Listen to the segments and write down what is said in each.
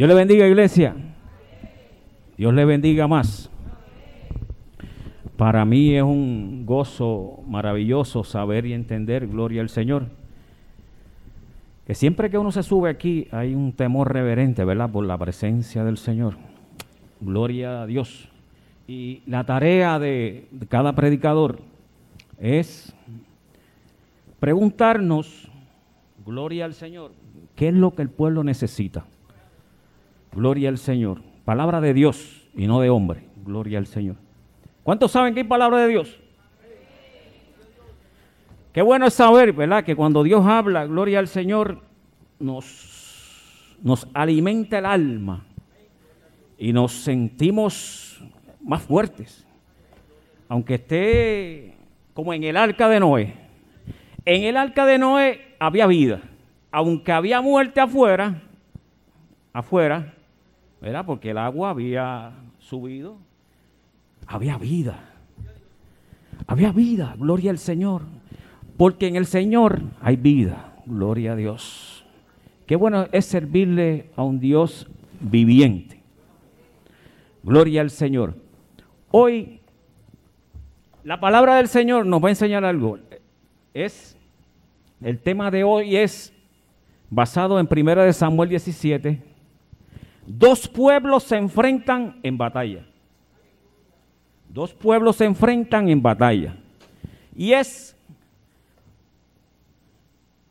Dios le bendiga, iglesia. Dios le bendiga más. Para mí es un gozo maravilloso saber y entender, gloria al Señor, que siempre que uno se sube aquí hay un temor reverente, ¿verdad? Por la presencia del Señor. Gloria a Dios. Y la tarea de, cada predicador es preguntarnos, gloria al Señor, ¿qué es lo que el pueblo necesita? Gloria al Señor. Palabra de Dios y no de hombre. Gloria al Señor. ¿Cuántos saben que hay palabra de Dios? Qué bueno es saber, ¿verdad? Que cuando Dios habla, gloria al Señor, nos, nos alimenta el alma y nos sentimos más fuertes. Aunque esté como en el arca de Noé. En el arca de Noé había vida. Aunque había muerte afuera, afuera, ¿verdad? Porque el agua había subido, había vida. Había vida, gloria al Señor. Porque en el Señor hay vida, gloria a Dios. Qué bueno es servirle a un Dios viviente. Gloria al Señor. Hoy la palabra del Señor nos va a enseñar algo. Es el tema de hoy es basado en 1 de Samuel 17, Dos pueblos se enfrentan en batalla. Dos pueblos se enfrentan en batalla. Y es,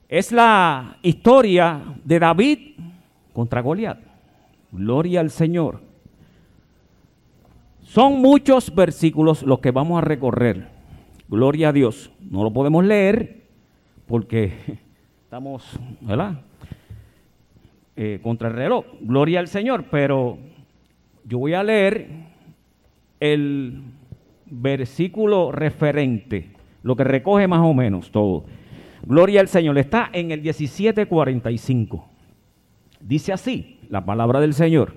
es la historia de David contra Goliat. Gloria al Señor. Son muchos versículos los que vamos a recorrer. Gloria a Dios. No lo podemos leer porque estamos, ¿verdad? Eh, contra el reloj. Gloria al Señor, pero yo voy a leer el versículo referente, lo que recoge más o menos todo. Gloria al Señor. Está en el 1745. Dice así la palabra del Señor.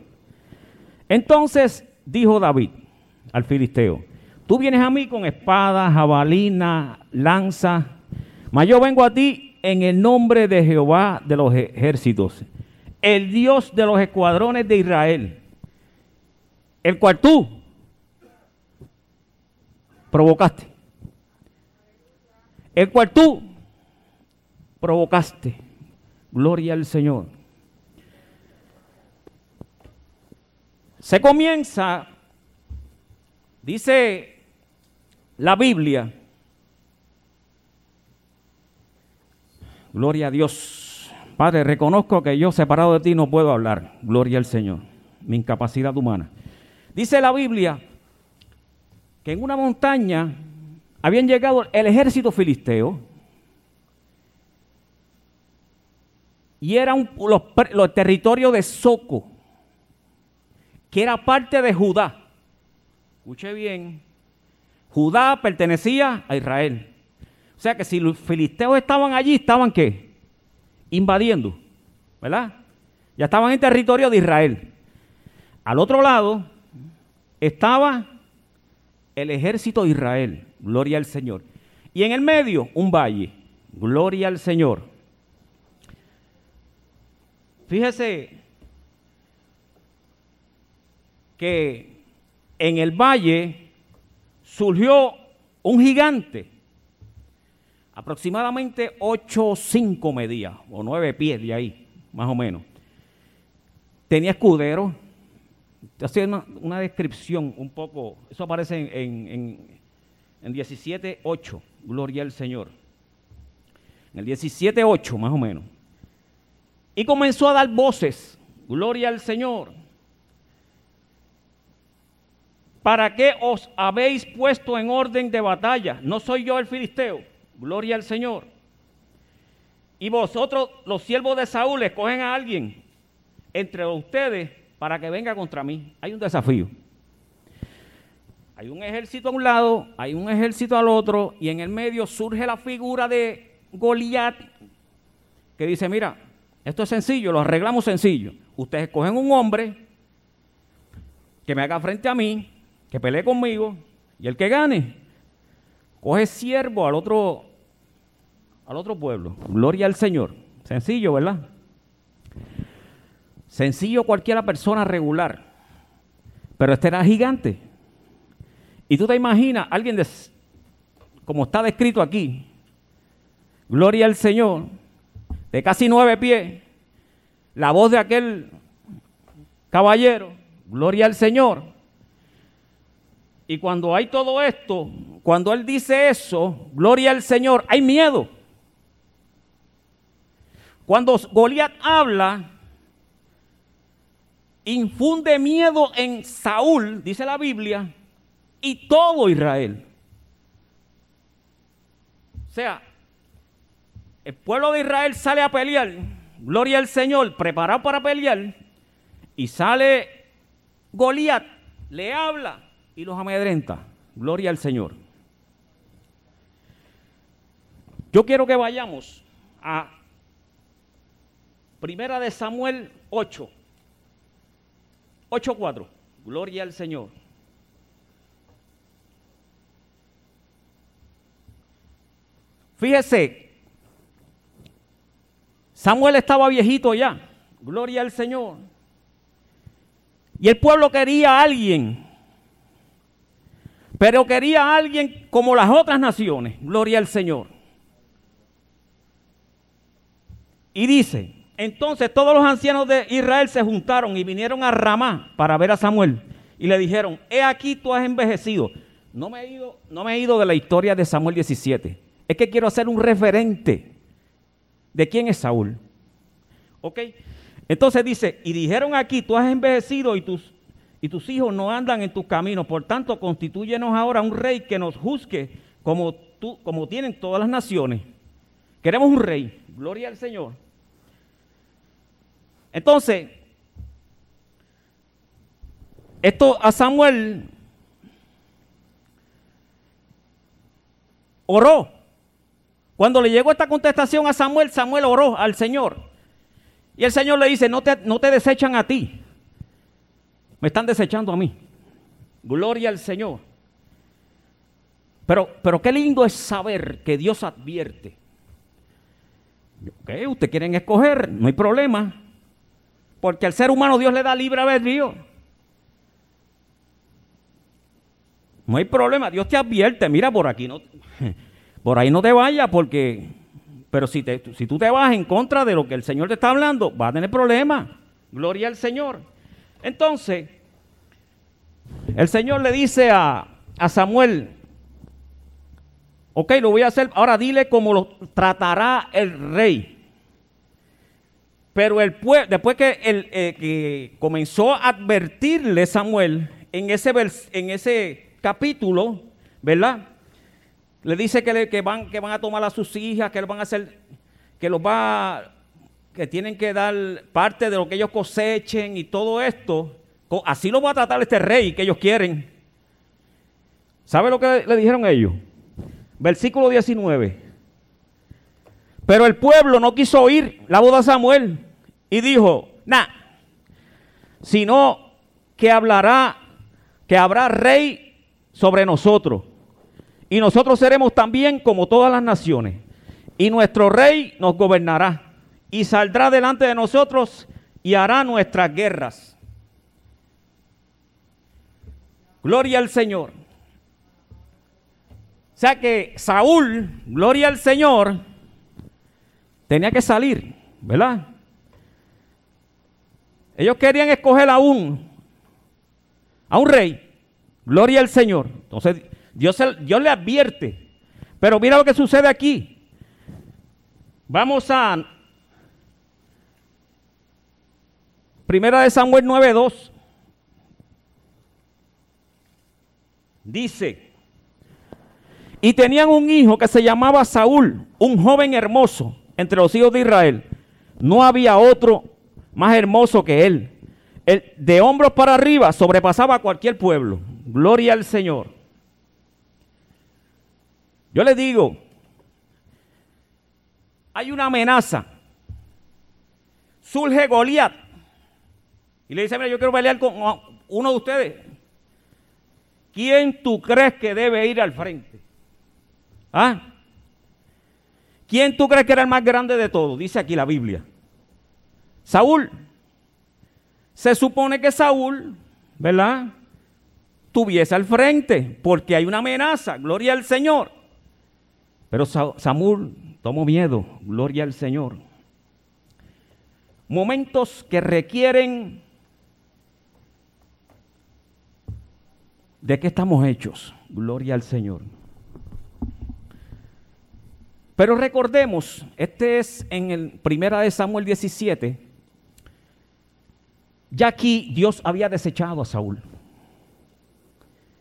Entonces dijo David al filisteo, tú vienes a mí con espada, jabalina, lanza, mas yo vengo a ti en el nombre de Jehová de los ejércitos, el Dios de los escuadrones de Israel, el cual tú provocaste, el cual tú provocaste. Gloria al Señor. Se comienza, dice la Biblia, gloria a Dios Padre, reconozco que yo separado de ti no puedo hablar. Gloria al Señor. Mi incapacidad humana. Dice la Biblia que en una montaña habían llegado el ejército filisteo y era los, los territorios de Soco, que era parte de Judá. Escuche bien, Judá pertenecía a Israel. O sea que si los filisteos estaban allí, ¿estaban qué? Invadiendo, ¿verdad? Ya estaban en territorio de Israel. Al otro lado estaba el ejército de Israel, gloria al Señor. Y en el medio un valle, gloria al Señor. Fíjese que en el valle surgió un gigante aproximadamente 8 o 5 medía, o 9 pies de ahí, más o menos. Tenía escudero. Haciendo una, una, descripción un poco, eso aparece en, en, en 17.8, gloria al Señor. En el 17.8, más o menos. Y comenzó a dar voces, gloria al Señor. ¿Para qué os habéis puesto en orden de batalla? ¿No soy yo el filisteo? Gloria al Señor. Y vosotros, los siervos de Saúl, escogen a alguien entre ustedes para que venga contra mí. Hay un desafío. Hay un ejército a un lado, hay un ejército al otro, y en el medio surge la figura de Goliat, que dice, mira, esto es sencillo, lo arreglamos sencillo. Ustedes escogen un hombre que me haga frente a mí, que pelee conmigo, y el que gane, coge siervo al otro al otro pueblo. Gloria al Señor. Sencillo, ¿verdad? Sencillo cualquiera persona regular. Pero este era gigante. Y tú te imaginas, alguien de, como está descrito aquí, gloria al Señor, de casi nueve pies, la voz de aquel caballero, gloria al Señor. Y cuando hay todo esto, cuando él dice eso, gloria al Señor, hay miedo. Cuando Goliat habla, infunde miedo en Saúl, dice la Biblia, y todo Israel. O sea, el pueblo de Israel sale a pelear, gloria al Señor, preparado para pelear, y sale Goliat, le habla y los amedrenta. Gloria al Señor. Yo quiero que vayamos a Primera de Samuel 8. 8.4. Gloria al Señor. Fíjese, Samuel estaba viejito ya. Gloria al Señor. Y el pueblo quería a alguien. Pero quería a alguien como las otras naciones. Gloria al Señor. Y dice, entonces todos los ancianos de Israel se juntaron y vinieron a Ramá para ver a Samuel. Y le dijeron, he aquí tú has envejecido. No me he ido, de la historia de Samuel 17. Es que quiero hacer un referente de quién es Saúl. ¿Ok? Entonces dice, y dijeron aquí, tú has envejecido y tus, y tus hijos no andan en tus caminos. Por tanto, constituyenos ahora un rey que nos juzgue como, tú, como tienen todas las naciones. Queremos un rey. Gloria al Señor. Entonces, esto a Samuel oró. Cuando le llegó esta contestación a Samuel, Samuel oró al Señor. Y el Señor le dice, no te, no te desechan a ti, me están desechando a mí. Gloria al Señor. Pero, pero qué lindo es saber que Dios advierte. Ok, ustedes quieren escoger, no hay problema. Porque al ser humano Dios le da libre albedrío. No hay problema, Dios te advierte, mira por aquí, no, por ahí no te vayas porque, pero si, te, si tú te vas en contra de lo que el Señor te está hablando, vas a tener problemas. Gloria al Señor. Entonces, el Señor le dice a, a Samuel, ok, lo voy a hacer, ahora dile cómo lo tratará el rey. Pero el después que, el, eh, comenzó a advertirle Samuel en ese, en ese capítulo, ¿verdad? Le dice que, que, van, que van a tomar a sus hijas, que van a hacer, que los va, que tienen que dar parte de lo que ellos cosechen y todo esto. Así lo va a tratar este rey que ellos quieren. ¿Sabe lo que le dijeron ellos? Versículo 19. Pero el pueblo no quiso oír la voz de Samuel y dijo, nah, sino que hablará, que habrá rey sobre nosotros. Y nosotros seremos también como todas las naciones. Y nuestro rey nos gobernará y saldrá delante de nosotros y hará nuestras guerras. Gloria al Señor. O sea que Saúl, gloria al Señor, tenía que salir, ¿verdad? Ellos querían escoger a un, a un rey. Gloria al Señor. Entonces Dios, Dios le advierte. Pero mira lo que sucede aquí. Vamos a Primera de Samuel 9:2. Dice, y tenían un hijo que se llamaba Saúl, un joven hermoso entre los hijos de Israel. No había otro más hermoso que él. De hombros para arriba sobrepasaba a cualquier pueblo. Gloria al Señor. Yo les digo, hay una amenaza. Surge Goliat. Y le dice, mira, yo quiero pelear con uno de ustedes. ¿Quién tú crees que debe ir al frente? ¿Ah? ¿Quién tú crees que era el más grande de todos? Dice aquí la Biblia. Saúl. se supone que Saúl, ¿verdad? Tuviese al frente, porque hay una amenaza, gloria al Señor. Pero Saúl tomó miedo, gloria al Señor. Momentos que requieren de qué estamos hechos, gloria al Señor. Pero recordemos, este es en el primera de Samuel 17. Ya aquí Dios había desechado a Saúl.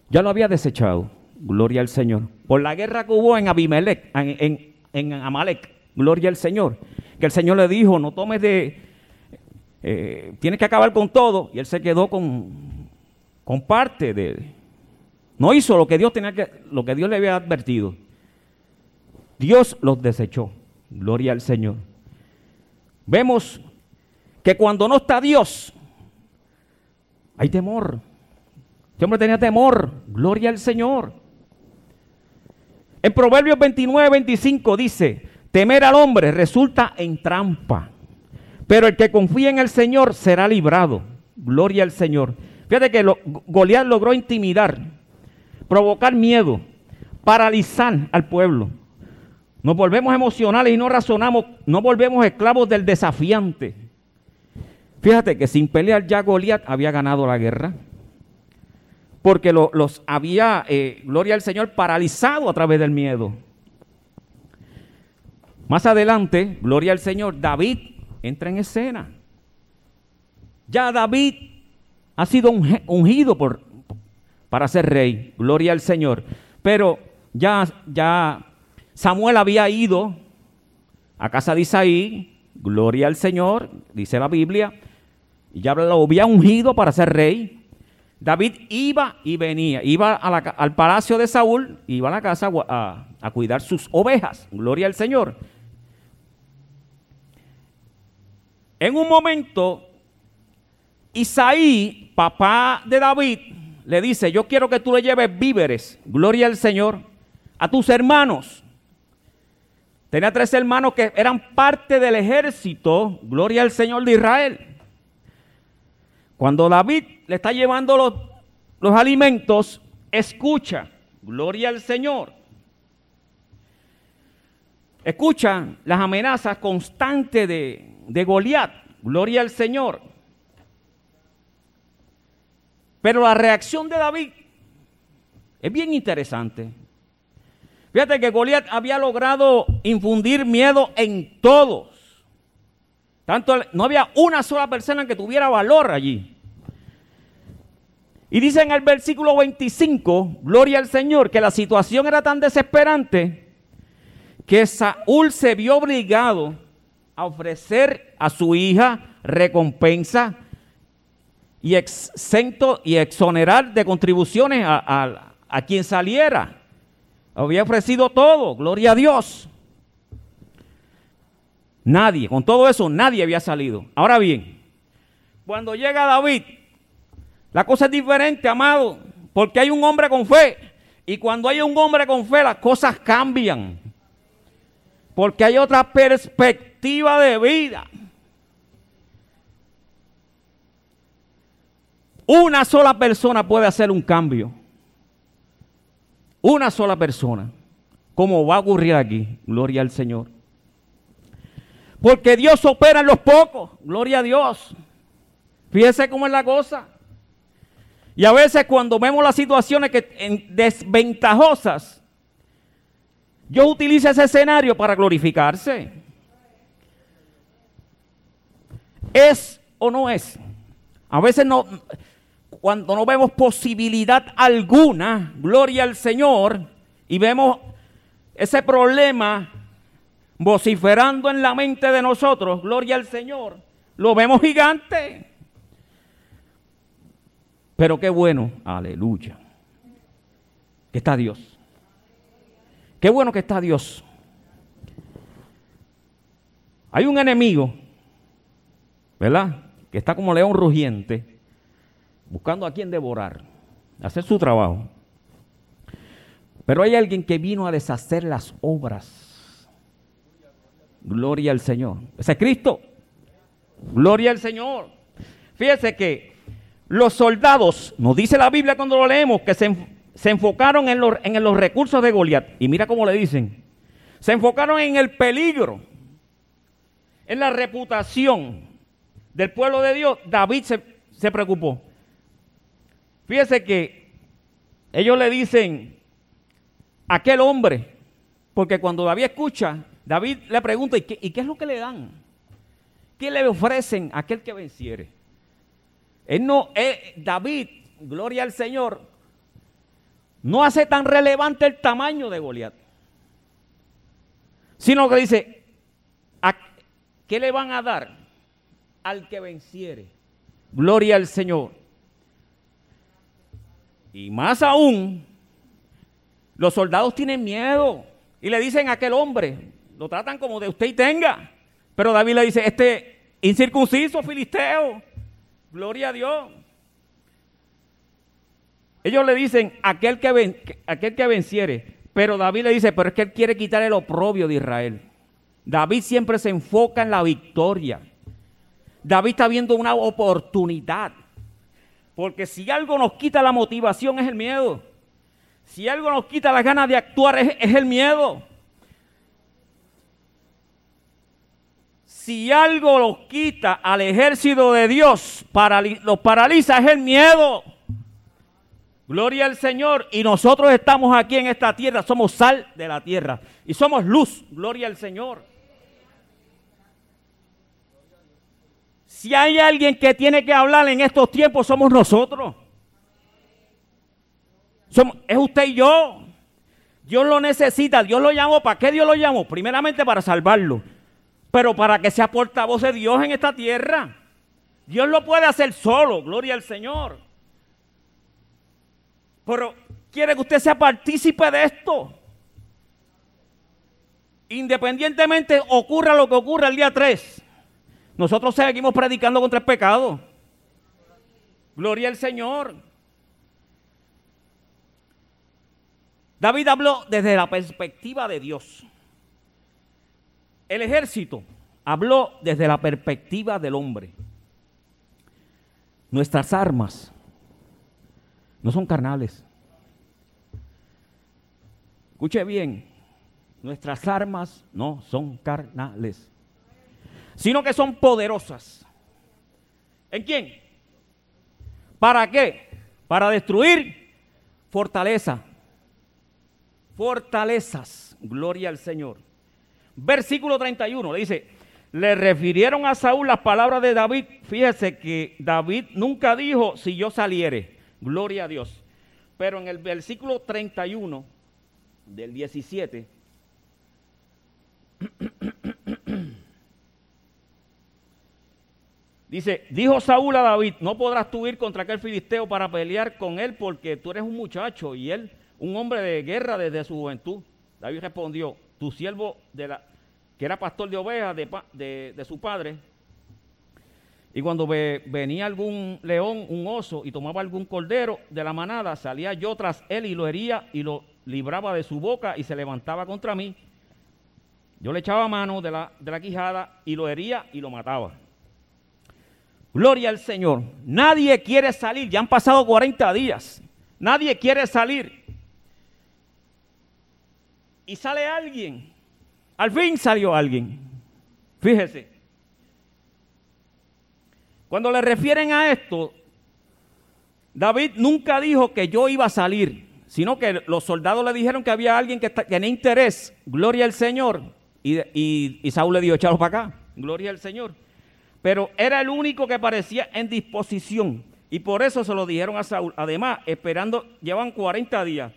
Ya lo había desechado. Gloria al Señor. Por la guerra que hubo en Abimelech, en, Amalek. Gloria al Señor. Que el Señor le dijo, no tomes de... Eh, tienes que acabar con todo. Y él se quedó con, con parte de... No hizo lo que Dios tenía que, lo que Dios le había advertido. Dios los desechó. Gloria al Señor. Vemos que cuando no está Dios, hay temor. Este hombre tenía temor. Gloria al Señor. En Proverbios 29, 25 dice, temer al hombre resulta en trampa, pero el que confía en el Señor será librado. Gloria al Señor. Fíjate que Goliat logró intimidar, provocar miedo, paralizar al pueblo. Nos volvemos emocionales y no razonamos, no volvemos esclavos del desafiante. Fíjate que sin pelear ya Goliat había ganado la guerra. Porque los había, eh, gloria al Señor, paralizado a través del miedo. Más adelante, gloria al Señor, David entra en escena. Ya David ha sido ungido por, para ser rey, gloria al Señor. Pero ya, ya Samuel había ido a casa de Isaí, gloria al Señor, dice la Biblia, y ya lo había ungido para ser rey. David iba y venía, iba al palacio de Saúl, iba a la casa a, a cuidar sus ovejas, gloria al Señor. En un momento, Isaí, papá de David, le dice, yo quiero que tú le lleves víveres, gloria al Señor, a tus hermanos. Tenía tres hermanos que eran parte del ejército, gloria al Señor de Israel. Cuando David le está llevando los, alimentos, escucha, gloria al Señor. Escucha las amenazas constantes de, de Goliat, gloria al Señor. Pero la reacción de David es bien interesante. Fíjate que Goliat había logrado infundir miedo en todos. Tanto no había una sola persona que tuviera valor allí. Y dice en el versículo 25, gloria al Señor, que la situación era tan desesperante que Saúl se vio obligado a ofrecer a su hija recompensa y exento y exonerar de contribuciones a, a quien saliera. Había ofrecido todo, gloria a Dios. Nadie, con todo eso, nadie había salido. Ahora bien, cuando llega David, la cosa es diferente, amado, porque hay un hombre con fe. Y cuando hay un hombre con fe, las cosas cambian. Porque hay otra perspectiva de vida. Una sola persona puede hacer un cambio. Una sola persona. Como va a ocurrir aquí. Gloria al Señor. Porque Dios opera en los pocos. Gloria a Dios. Fíjese cómo es la cosa. Y a veces cuando vemos las situaciones que desventajosas, Dios utiliza ese escenario para glorificarse. ¿Es o no es? A veces no, cuando no vemos posibilidad alguna, gloria al Señor, y vemos ese problema vociferando en la mente de nosotros, gloria al Señor, lo vemos gigante. Pero qué bueno, aleluya, que está Dios. Qué bueno que está Dios. Hay un enemigo, ¿verdad? Que está como león rugiente buscando a quien devorar, hacer su trabajo. Pero hay alguien que vino a deshacer las obras. Gloria al Señor. Ese es Cristo. Gloria al Señor. Fíjese que los soldados, nos dice la Biblia cuando lo leemos, que se, enfocaron en los, en los recursos de Goliat. Y mira cómo le dicen. Se enfocaron en el peligro, en la reputación del pueblo de Dios. David se, se preocupó. Fíjese que ellos le dicen, aquel hombre, porque cuando David escucha, David le pregunta, ¿y qué, ¿y qué es lo que le dan? ¿Qué le ofrecen a aquel que venciere? Él no, David, gloria al Señor, no hace tan relevante el tamaño de Goliat, sino que dice, ¿qué le van a dar al que venciere? Gloria al Señor. Y más aún, los soldados tienen miedo y le dicen a aquel hombre, lo tratan como de usted y tenga. Pero David le dice, este incircunciso filisteo, Gloria a Dios. Ellos le dicen, aquel que, aquel que venciere. Pero David le dice, pero es que él quiere quitar el oprobio de Israel. David siempre se enfoca en la victoria. David está viendo una oportunidad. Porque si algo nos quita la motivación es el miedo. Si algo nos quita las ganas de actuar es, el miedo. si algo los quita al ejército de Dios, los paraliza, es el miedo. Gloria al Señor. Y nosotros estamos aquí en esta tierra, somos sal de la tierra. Y somos luz. Gloria al Señor. Si hay alguien que tiene que hablar en estos tiempos, somos nosotros. Somos, es usted y yo. Dios lo necesita. Dios lo llamó. ¿Para qué Dios lo llamó? Primeramente para salvarlo pero para que sea portavoz de Dios en esta tierra. Dios lo puede hacer solo, gloria al Señor. Pero quiere que usted sea partícipe de esto. Independientemente ocurra lo que ocurra el día 3, nosotros seguimos predicando contra el pecado. Gloria al Señor. David habló desde la perspectiva de Dios. El ejército habló desde la perspectiva del hombre. Nuestras armas no son carnales. Escuche bien, nuestras armas no son carnales, sino que son poderosas. ¿En quién? ¿Para qué? Para destruir fortaleza. Fortalezas. Gloria al Señor. Versículo 31 le dice, le refirieron a Saúl las palabras de David. Fíjese que David nunca dijo si yo saliere. Gloria a Dios. Pero en el versículo 31 del 17 Dice, dijo Saúl a David, no podrás tú ir contra aquel filisteo para pelear con él porque tú eres un muchacho y él un hombre de guerra desde su juventud. David respondió, tu siervo de la, que era pastor de ovejas de, su padre, y cuando venía algún león, un oso, y tomaba algún cordero de la manada, salía yo tras él y lo hería y lo libraba de su boca y se levantaba contra mí. Yo le echaba mano de la, de la quijada y lo hería y lo mataba. Gloria al Señor. Nadie quiere salir. Ya han pasado 40 días. Nadie quiere salir. Y sale alguien al fin salió alguien. Fíjese. Cuando le refieren a esto, David nunca dijo que yo iba a salir, sino que los soldados le dijeron que había alguien que tenía interés, gloria al Señor, y, Saúl le dijo, echalo para acá, gloria al Señor. Pero era el único que parecía en disposición, y por eso se lo dijeron a Saúl. Además, esperando, llevan 40 días.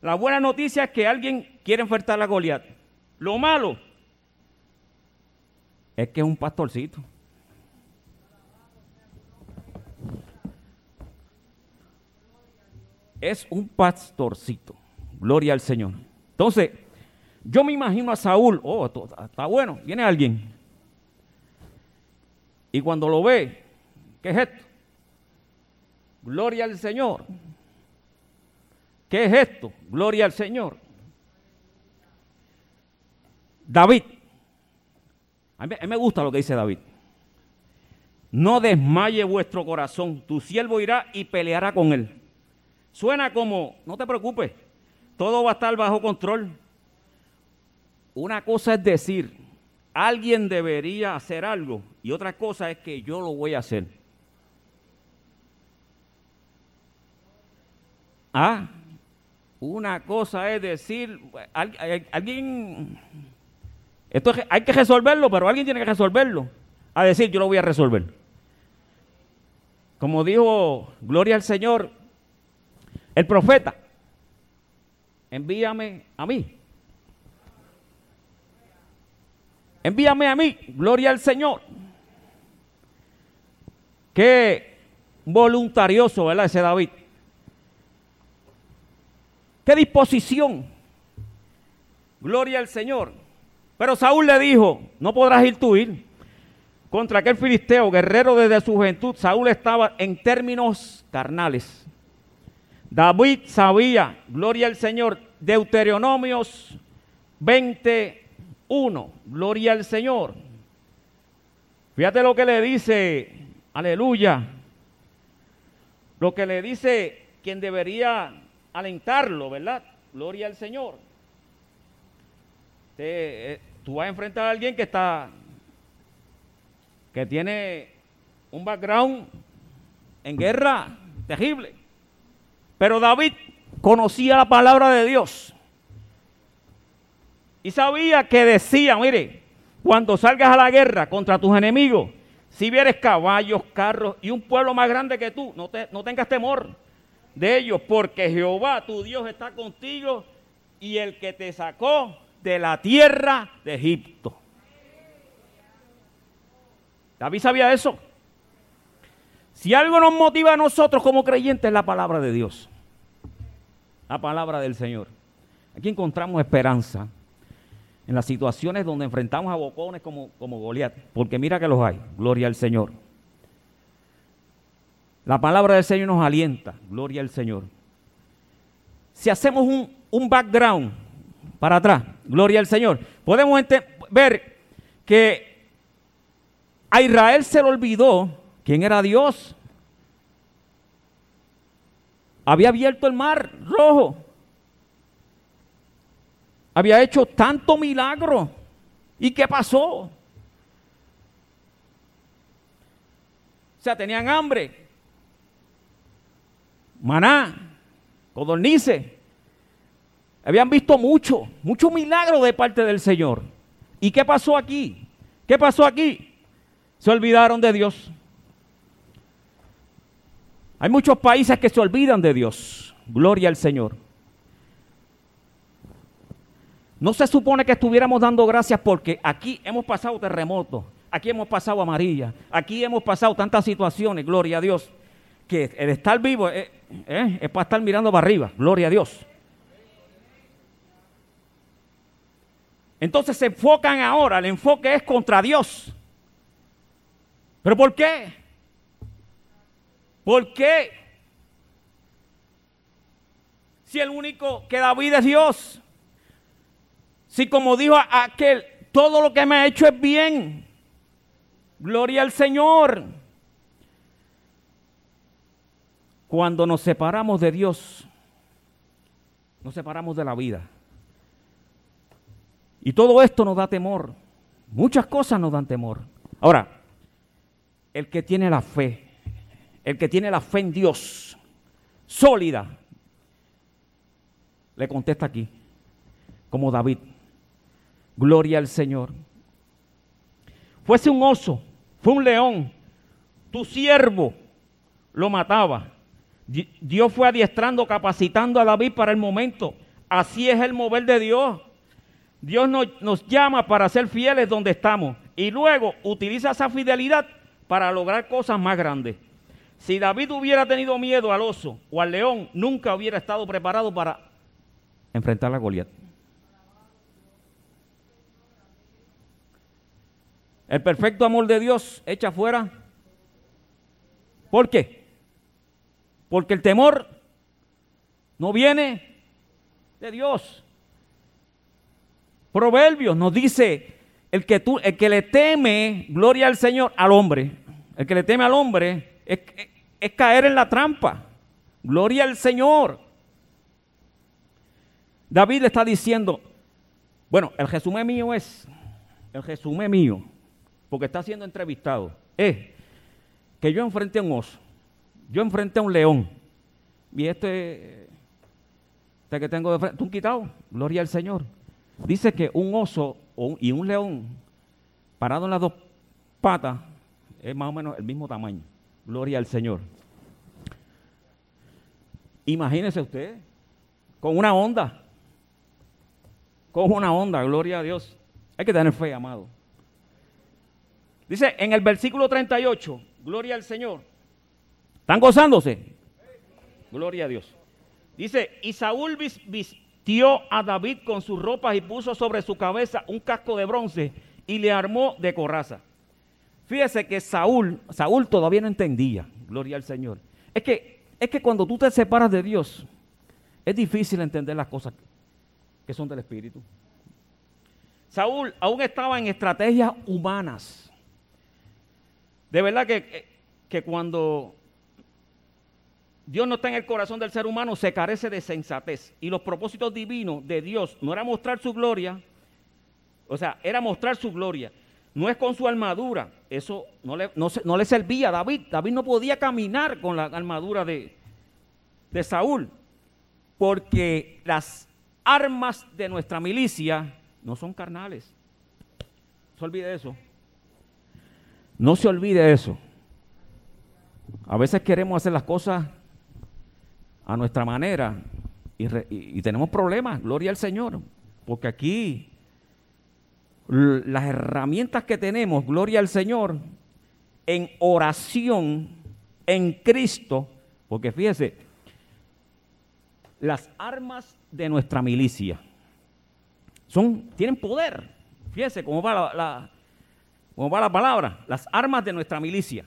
La buena noticia es que alguien quiere enfrentar a Goliat. Lo malo es que es un pastorcito. Es un pastorcito. Gloria al Señor. Entonces, yo me imagino a Saúl, oh, está bueno, viene alguien. Y cuando lo ve, ¿qué es esto? Gloria al Señor. ¿Qué es esto? Gloria al Señor. David, a mí, me gusta lo que dice David. no desmaye vuestro corazón, tu siervo irá y peleará con él. Suena como, no te preocupes, todo va a estar bajo control. Una cosa es decir, alguien debería hacer algo y otra cosa es que yo lo voy a hacer. Ah, una cosa es decir, alguien, esto hay que resolverlo, pero alguien tiene que resolverlo. A decir, yo lo voy a resolver. Como dijo, gloria al Señor, el profeta, envíame a mí. Envíame a mí, gloria al Señor. Qué voluntarioso, ¿verdad? Ese David. Qué disposición. Gloria al Señor. Pero Saúl le dijo, no podrás ir tú ir contra aquel filisteo, guerrero desde su juventud. Saúl estaba en términos carnales. David sabía, gloria al Señor, Deuteronomios 21, gloria al Señor. Fíjate lo que le dice, aleluya, lo que le dice quien debería alentarlo, ¿verdad? Gloria al Señor. Eh, tú vas a enfrentar a alguien que está, que tiene un background en guerra terrible. Pero David conocía la palabra de Dios. Y sabía que decía, mire, cuando salgas a la guerra contra tus enemigos, si vieres caballos, carros y un pueblo más grande que tú, no, no tengas temor de ellos, porque Jehová tu Dios está contigo y el que te sacó de la tierra de Egipto. David sabía eso. Si algo nos motiva a nosotros como creyentes es la palabra de Dios, la palabra del Señor. Aquí encontramos esperanza en las situaciones donde enfrentamos a bocones como, como Goliat, porque mira que los hay, gloria al Señor. La palabra del Señor nos alienta, gloria al Señor. Si hacemos un, background para atrás, gloria al Señor, podemos ver que a Israel se le olvidó quién era Dios. Había abierto el mar rojo. Había hecho tanto milagro. ¿Y qué pasó? O sea, tenían hambre maná, codornice. Habían visto mucho, mucho milagro de parte del Señor. ¿Y qué pasó aquí? ¿Qué pasó aquí? Se olvidaron de Dios. Hay muchos países que se olvidan de Dios. Gloria al Señor. No se supone que estuviéramos dando gracias porque aquí hemos pasado terremotos, aquí hemos pasado amarilla, aquí hemos pasado tantas situaciones, gloria a Dios que el estar vivo es, es para estar mirando para arriba, gloria a Dios. Entonces se enfocan ahora, el enfoque es contra Dios. ¿Pero por qué? ¿Por qué? Si el único que David es Dios. Si como dijo aquel, todo lo que me ha hecho es bien. Gloria al Señor. Cuando nos separamos de Dios, nos separamos de la vida. Y todo esto nos da temor. Muchas cosas nos dan temor. Ahora, el que tiene la fe, el que tiene la fe en Dios, sólida, le contesta aquí, como David, gloria al Señor. Fuese un oso, fue un león, tu siervo lo mataba Dios fue adiestrando, capacitando a David para el momento. Así es el mover de Dios. Dios nos, llama para ser fieles donde estamos y luego utiliza esa fidelidad para lograr cosas más grandes. Si David hubiera tenido miedo al oso o al león, nunca hubiera estado preparado para enfrentar a Goliat. El perfecto amor de Dios echa fuera. ¿Por qué? Porque el temor no viene de Dios. Proverbios nos dice, el que, le teme, gloria al Señor, al hombre. El que le teme al hombre es, es caer en la trampa. Gloria al Señor. David le está diciendo, bueno, el resumen mío es, el resumen mío, porque está siendo entrevistado, es que yo enfrenté a un oso, yo enfrenté a un león, y este, este que tengo de frente, un quitado, gloria al Señor. Dice que un oso y un león parado en las dos patas es más o menos el mismo tamaño. Gloria al Señor. Imagínese usted, con una onda, con una onda, gloria a Dios. Hay que tener fe, amado. Dice en el versículo 38, gloria al Señor. ¿Están gozándose? Gloria a Dios. Dice, y Saúl vistió a David con sus ropas y puso sobre su cabeza un casco de bronce y le armó de coraza. Fíjese que Saúl, Saúl todavía no entendía, gloria al Señor. Es que, es que cuando tú te separas de Dios, es difícil entender las cosas que son del Espíritu. Saúl aún estaba en estrategias humanas. De verdad que, que cuando Dios no está en el corazón del ser humano, se carece de sensatez. Y los propósitos divinos de Dios no era mostrar su gloria, o sea, era mostrar su gloria. No es con su armadura, eso no le, no, le servía a David. David no podía caminar con la armadura de, de Saúl, porque las armas de nuestra milicia no son carnales. Se olvide eso. No se olvide eso. A veces queremos hacer las cosas a nuestra manera y, tenemos problemas, gloria al Señor, porque aquí las herramientas que tenemos, gloria al Señor, en oración, en Cristo, porque fíjese, las armas de nuestra milicia son, tienen poder. Fíjese cómo va la, cómo va la palabra, las armas de nuestra milicia.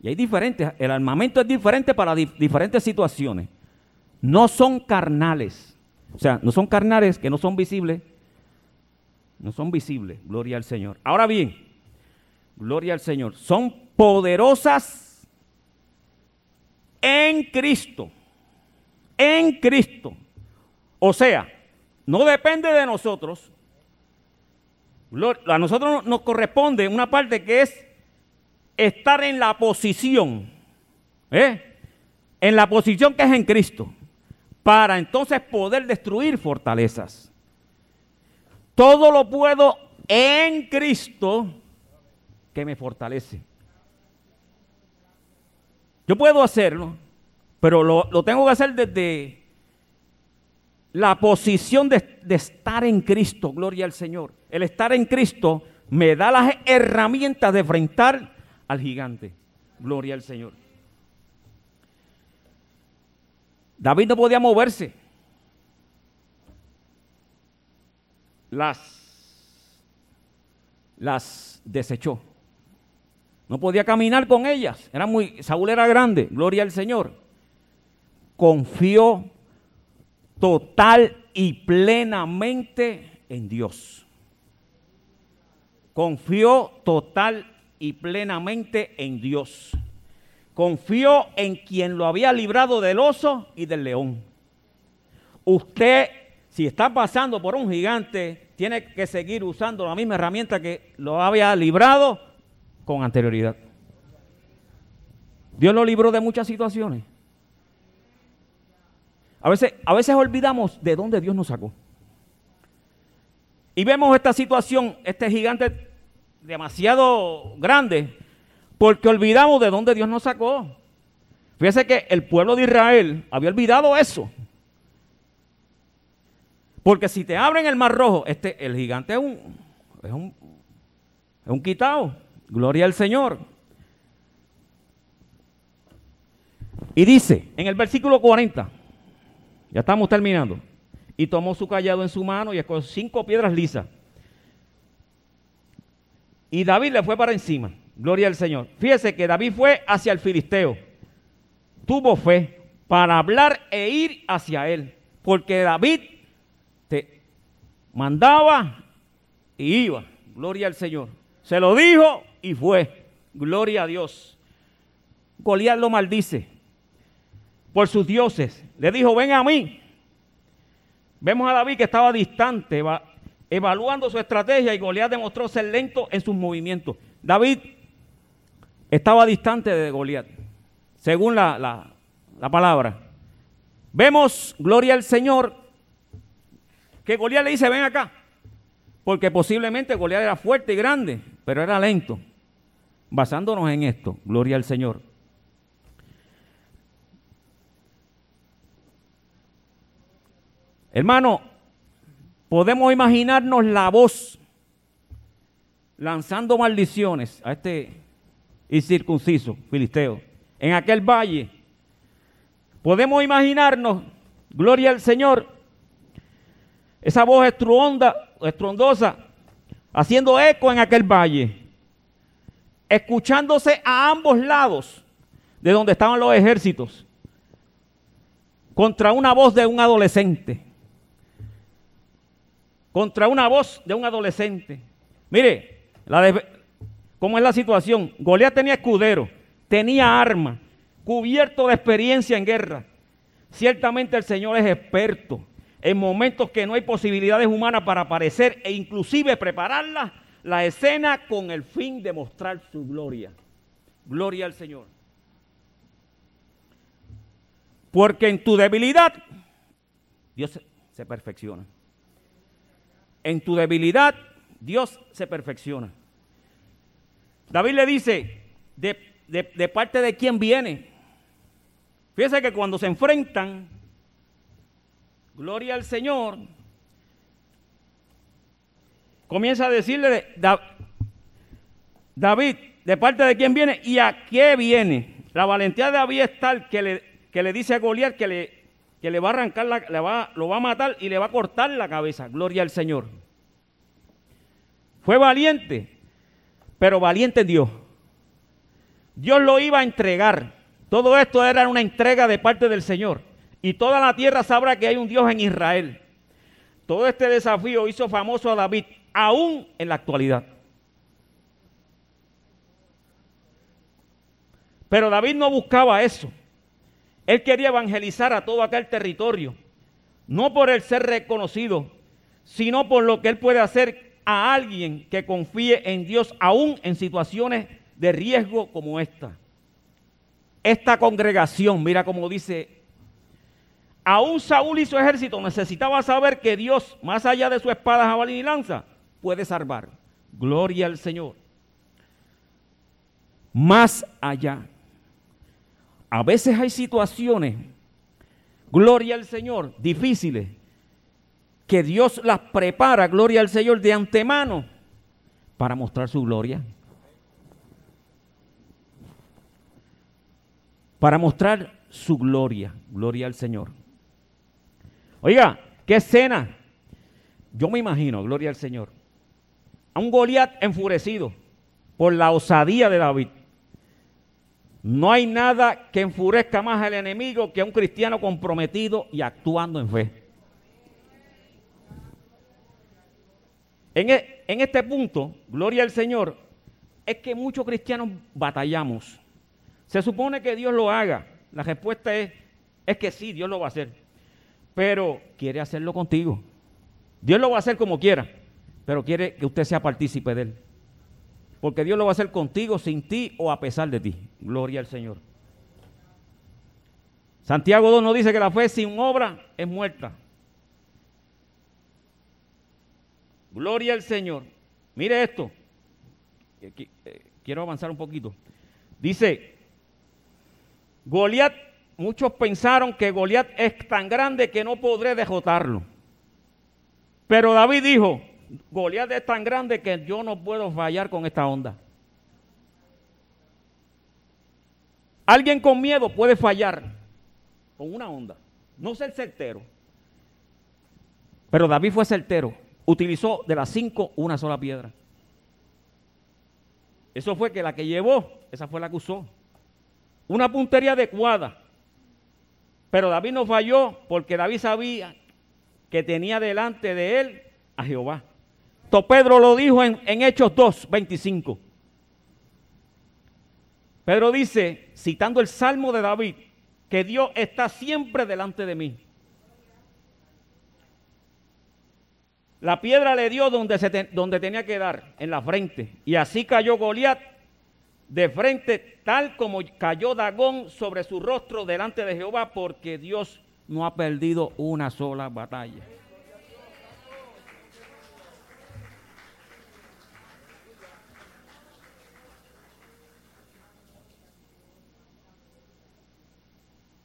Y hay diferentes, el armamento es diferente para diferentes situaciones. No son carnales. O sea, no son carnales que no son visibles. No son visibles. Gloria al Señor. Ahora bien, gloria al Señor. Son poderosas en Cristo. En Cristo. O sea, no depende de nosotros. A nosotros nos corresponde una parte que es estar en la posición, ¿eh? en la posición que es en Cristo, para entonces poder destruir fortalezas. Todo lo puedo en Cristo que me fortalece. Yo puedo hacerlo, pero lo, tengo que hacer desde la posición de, estar en Cristo, gloria al Señor. El estar en Cristo me da las herramientas de enfrentar al gigante. Gloria al Señor. David no podía moverse. Las, las desechó. No podía caminar con ellas. Era muy, Saúl era grande. Gloria al Señor. Confió total y plenamente en Dios. Confió total y plenamente en Dios. Confió en quien lo había librado del oso y del león. Usted, si está pasando por un gigante, tiene que seguir usando la misma herramienta que lo había librado con anterioridad. Dios lo libró de muchas situaciones. A veces, a veces olvidamos de dónde Dios nos sacó. Y vemos esta situación, este gigante demasiado grande porque olvidamos de dónde Dios nos sacó. Fíjese que el pueblo de Israel había olvidado eso. Porque si te abren el mar rojo, este, el gigante es un, es un, es un quitado. Gloria al Señor. Y dice en el versículo 40, ya estamos terminando, y tomó su callado en su mano y escogió cinco piedras lisas y David le fue para encima. Gloria al Señor. Fíjese que David fue hacia el filisteo. Tuvo fe para hablar e ir hacia él. Porque David te mandaba y iba. Gloria al Señor. Se lo dijo y fue. Gloria a Dios. Goliat lo maldice por sus dioses. Le dijo, ven a mí. Vemos a David que estaba distante, evaluando su estrategia y Goliat demostró ser lento en sus movimientos. David estaba distante de Goliat, según la, la palabra. Vemos, gloria al Señor, que Goliat le dice, ven acá, porque posiblemente Goliat era fuerte y grande, pero era lento. Basándonos en esto, gloria al Señor. Hermano, podemos imaginarnos la voz lanzando maldiciones a este incircunciso filisteo en aquel valle. Podemos imaginarnos, gloria al Señor, esa voz estrondosa haciendo eco en aquel valle, escuchándose a ambos lados de donde estaban los ejércitos, contra una voz de un adolescente contra una voz de un adolescente. Mire, ¿cómo es la situación? Goliat tenía escudero, tenía arma, cubierto de experiencia en guerra. Ciertamente el Señor es experto en momentos que no hay posibilidades humanas para aparecer e inclusive prepararla la escena con el fin de mostrar su gloria. Gloria al Señor. Porque en tu debilidad Dios se perfecciona. En tu debilidad, Dios se perfecciona. David le dice, de, parte de quién viene. Fíjese que cuando se enfrentan, gloria al Señor, comienza a decirle, David, ¿de parte de quién viene y a qué viene? La valentía de David es tal que le, que le dice a Goliat que le, que le va a arrancar, la, le va, lo va a matar y le va a cortar la cabeza. Gloria al Señor. Fue valiente, pero valiente en Dios. Dios lo iba a entregar. Todo esto era una entrega de parte del Señor. Y toda la tierra sabrá que hay un Dios en Israel. Todo este desafío hizo famoso a David, aún en la actualidad. Pero David no buscaba eso. Él quería evangelizar a todo aquel territorio, no por el ser reconocido, sino por lo que él puede hacer a alguien que confíe en Dios aún en situaciones de riesgo como esta. Esta congregación, mira cómo dice, aún Saúl y su ejército necesitaba saber que Dios, más allá de su espada, jabalí y lanza, puede salvar. Gloria al Señor. Más allá. A veces hay situaciones, gloria al Señor, difíciles, que Dios las prepara, gloria al Señor, de antemano para mostrar su gloria. Para mostrar su gloria, gloria al Señor. Oiga, qué escena. Yo me imagino, gloria al Señor, a un Goliat enfurecido por la osadía de David. No hay nada que enfurezca más al enemigo que a un cristiano comprometido y actuando en fe. E, en, este punto, gloria al Señor, es que muchos cristianos batallamos. Se supone que Dios lo haga. La respuesta es, es que sí, Dios lo va a hacer. Pero quiere hacerlo contigo. Dios lo va a hacer como quiera, pero quiere que usted sea partícipe de él. Porque Dios lo va a hacer contigo, sin ti o a pesar de ti. Gloria al Señor. Santiago 2 nos dice que la fe sin obra es muerta. Gloria al Señor. Mire esto. Eh, quiero avanzar un poquito. Dice, Goliat, muchos pensaron que Goliat es tan grande que no podré derrotarlo. Pero David dijo, Goliat es tan grande que yo no puedo fallar con esta onda. Alguien con miedo puede fallar con una onda, no ser certero. Pero David fue certero utilizó de las cinco una sola piedra. Eso fue que la que llevó, esa fue la que usó. Una puntería adecuada. Pero David no falló porque David sabía que tenía delante de él a Jehová. Pedro lo dijo en, en Hechos 2, 25. Pedro dice, citando el Salmo de David, que Dios está siempre delante de mí. La piedra le dio donde, se donde tenía que dar, en la frente. Y así cayó Goliat de frente, tal como cayó Dagón sobre su rostro delante de Jehová, porque Dios no ha perdido una sola batalla.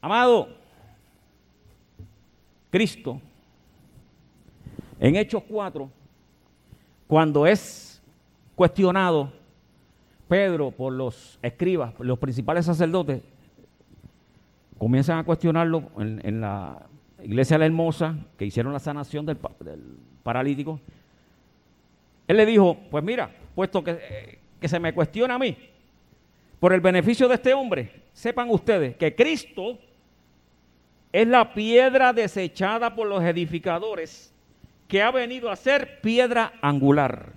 Amado, Cristo, en Hechos 4, cuando es cuestionado Pedro por los escribas, los principales sacerdotes, comienzan a cuestionarlo en, la iglesia de la Hermosa, que hicieron la sanación del, paralítico. Él le dijo, pues mira, puesto que, eh, que se me cuestiona a mí, por el beneficio de este hombre, sepan ustedes que Cristo es la piedra desechada por los edificadores que ha venido a ser piedra angular.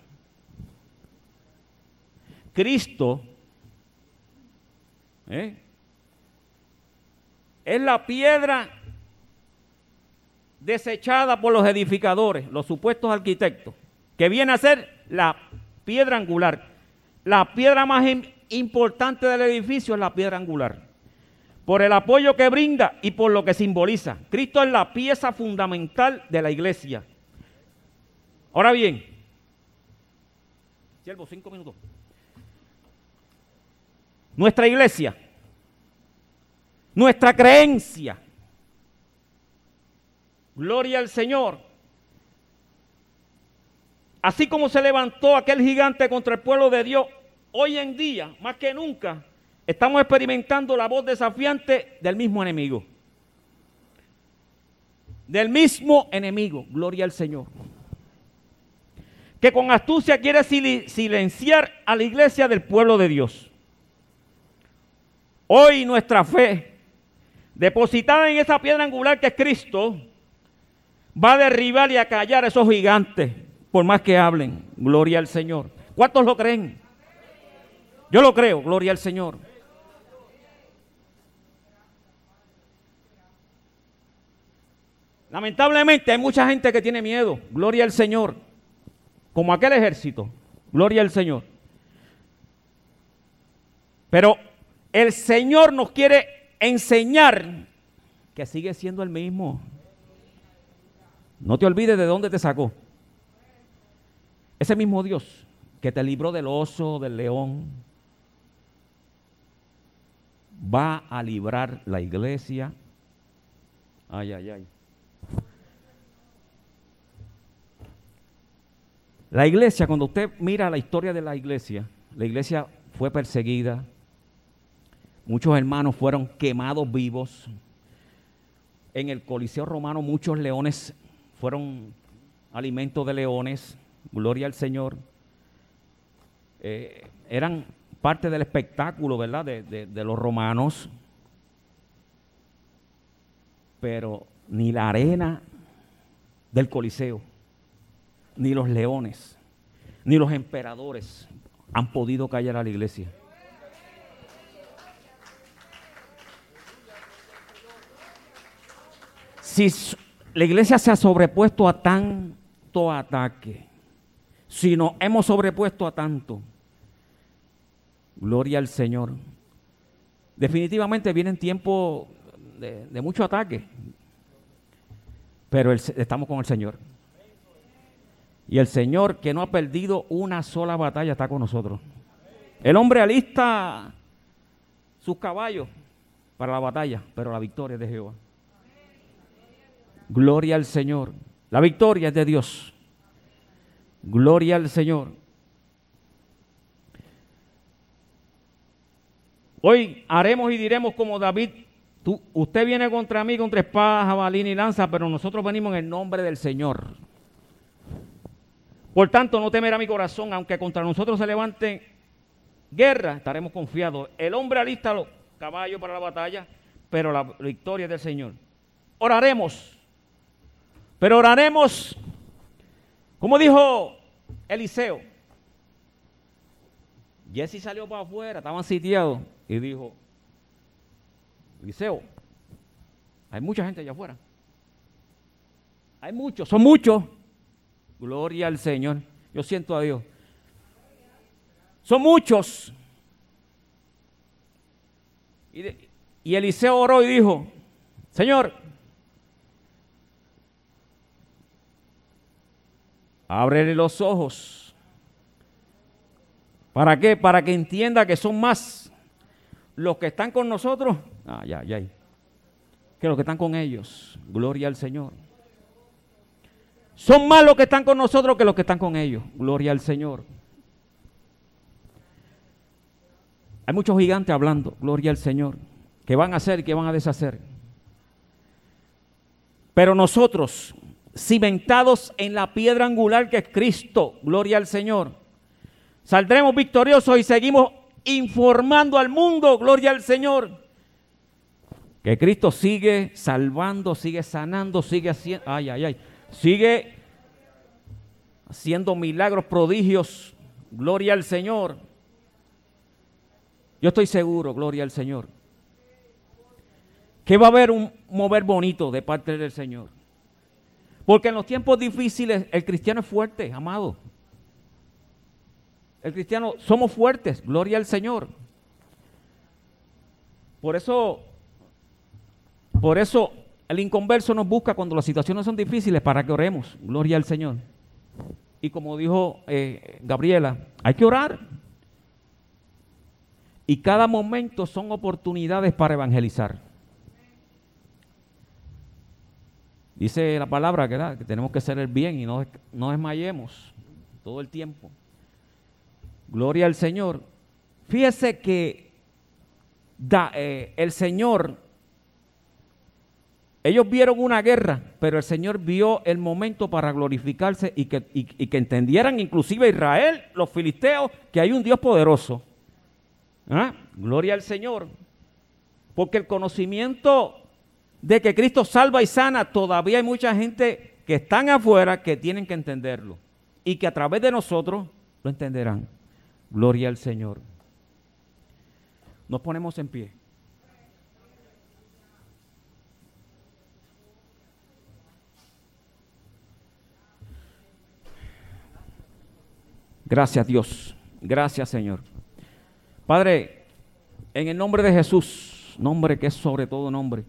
Cristo ¿eh? es la piedra desechada por los edificadores, los supuestos arquitectos, que viene a ser la piedra angular. La piedra más importante del edificio es la piedra angular por el apoyo que brinda y por lo que simboliza. Cristo es la pieza fundamental de la iglesia. Ahora bien, siervo, cinco minutos. Nuestra iglesia, nuestra creencia, gloria al Señor. Así como se levantó aquel gigante contra el pueblo de Dios, hoy en día, más que nunca, Estamos experimentando la voz desafiante del mismo enemigo. Del mismo enemigo, gloria al Señor. Que con astucia quiere silenciar a la iglesia del pueblo de Dios. Hoy nuestra fe, depositada en esa piedra angular que es Cristo, va a derribar y a callar a esos gigantes, por más que hablen. Gloria al Señor. ¿Cuántos lo creen? Yo lo creo, gloria al Señor. Lamentablemente hay mucha gente que tiene miedo. Gloria al Señor. Como aquel ejército. Gloria al Señor. Pero el Señor nos quiere enseñar que sigue siendo el mismo. No te olvides de dónde te sacó. Ese mismo Dios que te libró del oso, del león, va a librar la iglesia. Ay, ay, ay. La iglesia, cuando usted mira la historia de la iglesia, la iglesia fue perseguida, muchos hermanos fueron quemados vivos. En el Coliseo romano muchos leones fueron alimentos de leones, gloria al Señor. Eh, eran parte del espectáculo, ¿verdad?, de los romanos. Pero ni la arena del Coliseo ni los leones, ni los emperadores han podido callar a la iglesia. Si la iglesia se ha sobrepuesto a tanto ataque, si nos hemos sobrepuesto a tanto, gloria al Señor. Definitivamente vienen tiempos de, de mucho ataque, pero estamos con el Señor. Y el Señor, que no ha perdido una sola batalla, está con nosotros. El hombre alista sus caballos para la batalla, pero la victoria es de Jehová. Gloria al Señor. La victoria es de Dios. Gloria al Señor. Hoy haremos y diremos como David, tú, usted viene contra mí contra espada, jabalín y lanza, pero nosotros venimos en el nombre del Señor. Por tanto, no temerá mi corazón, aunque contra nosotros se levante guerra, estaremos confiados. El hombre alista los caballos para la batalla, pero la victoria es del Señor. Oraremos, pero oraremos, como dijo Eliseo. Jesse salió para afuera, estaban sitiados. y dijo, Eliseo, hay mucha gente allá afuera. Hay muchos, son muchos. Gloria al Señor. Yo siento a Dios. Son muchos. Y, Eliseo oró y dijo, Señor, ábrele los ojos. ¿Para qué? Para que entienda que son más los que están con nosotros. Ah, ya, ya. Que los que están con ellos. Gloria al Señor. Son más los que están con nosotros que los que están con ellos. Gloria al Señor. Hay muchos gigantes hablando, gloria al Señor, que van a hacer y que van a deshacer. Pero nosotros, cimentados en la piedra angular que es Cristo, gloria al Señor, saldremos victoriosos y seguimos informando al mundo, gloria al Señor, que Cristo sigue salvando, sigue sanando, sigue haciendo, ay, ay, ay, sigue haciendo milagros, prodigios, gloria al Señor. Yo estoy seguro, gloria al Señor, que va a haber un mover bonito de parte del Señor. Porque en los tiempos difíciles el cristiano es fuerte, amado. El cristiano somos fuertes, gloria al Señor. Por eso, por eso el inconverso nos busca cuando las situaciones son difíciles para que oremos, gloria al Señor. Y como dijo eh, Gabriela, hay que orar. Y cada momento son oportunidades para evangelizar. Dice la palabra que, tenemos que hacer el bien y no, no desmayemos todo el tiempo. Gloria al Señor. Fíjese que eh, el Señor, ellos vieron una guerra, pero el Señor vio el momento para glorificarse y que, entendieran inclusive Israel, los filisteos, que hay un Dios poderoso. ¿Ah? Gloria al Señor. Porque el conocimiento de que Cristo salva y sana, todavía hay mucha gente que están afuera que tienen que entenderlo. Y que a través de nosotros lo entenderán. Gloria al Señor. Nos ponemos en pie. Gracias Dios. Gracias Señor. Padre, en el nombre de Jesús, nombre que es sobre todo nombre,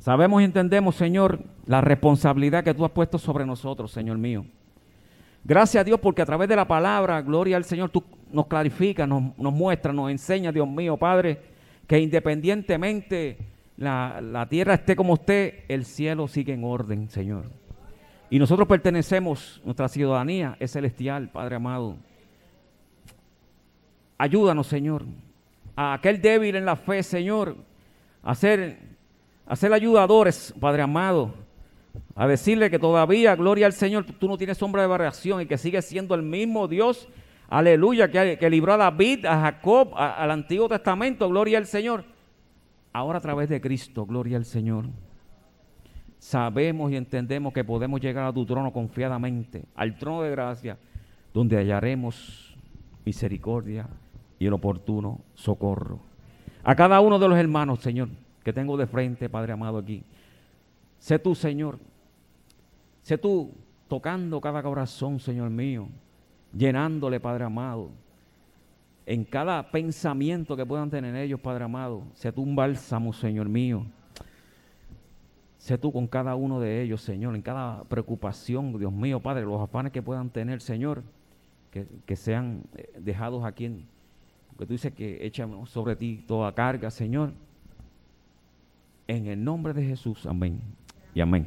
sabemos y entendemos, Señor, la responsabilidad que tú has puesto sobre nosotros, Señor mío. Gracias Dios porque a través de la palabra, gloria al Señor, tú nos clarificas, nos, nos muestras, nos enseña, Dios mío, Padre, que independientemente la, la tierra esté como esté, el cielo sigue en orden, Señor. Y nosotros pertenecemos, nuestra ciudadanía es celestial, Padre amado. Ayúdanos, Señor, a aquel débil en la fe, Señor, a ser, ayudadores, Padre amado, a decirle que todavía, gloria al Señor, tú no tienes sombra de variación y que sigues siendo el mismo Dios, aleluya, que libró a David, a Jacob, al Antiguo Testamento, gloria al Señor. Ahora a través de Cristo, gloria al Señor. Sabemos y entendemos que podemos llegar a tu trono confiadamente, al trono de gracia, donde hallaremos misericordia y el oportuno socorro. A cada uno de los hermanos, Señor, que tengo de frente, Padre amado, aquí. Sé tú, Señor. Sé tú tocando cada corazón, Señor mío. Llenándole, Padre amado. En cada pensamiento que puedan tener ellos, Padre amado. Sé tú un bálsamo, Señor mío. Sé tú con cada uno de ellos, Señor. En cada preocupación, Dios mío, Padre. Los afanes que puedan tener, Señor. Que, que sean eh, dejados aquí en que tú dices que echamos sobre ti toda carga, Señor. En el nombre de Jesús, amén y amén.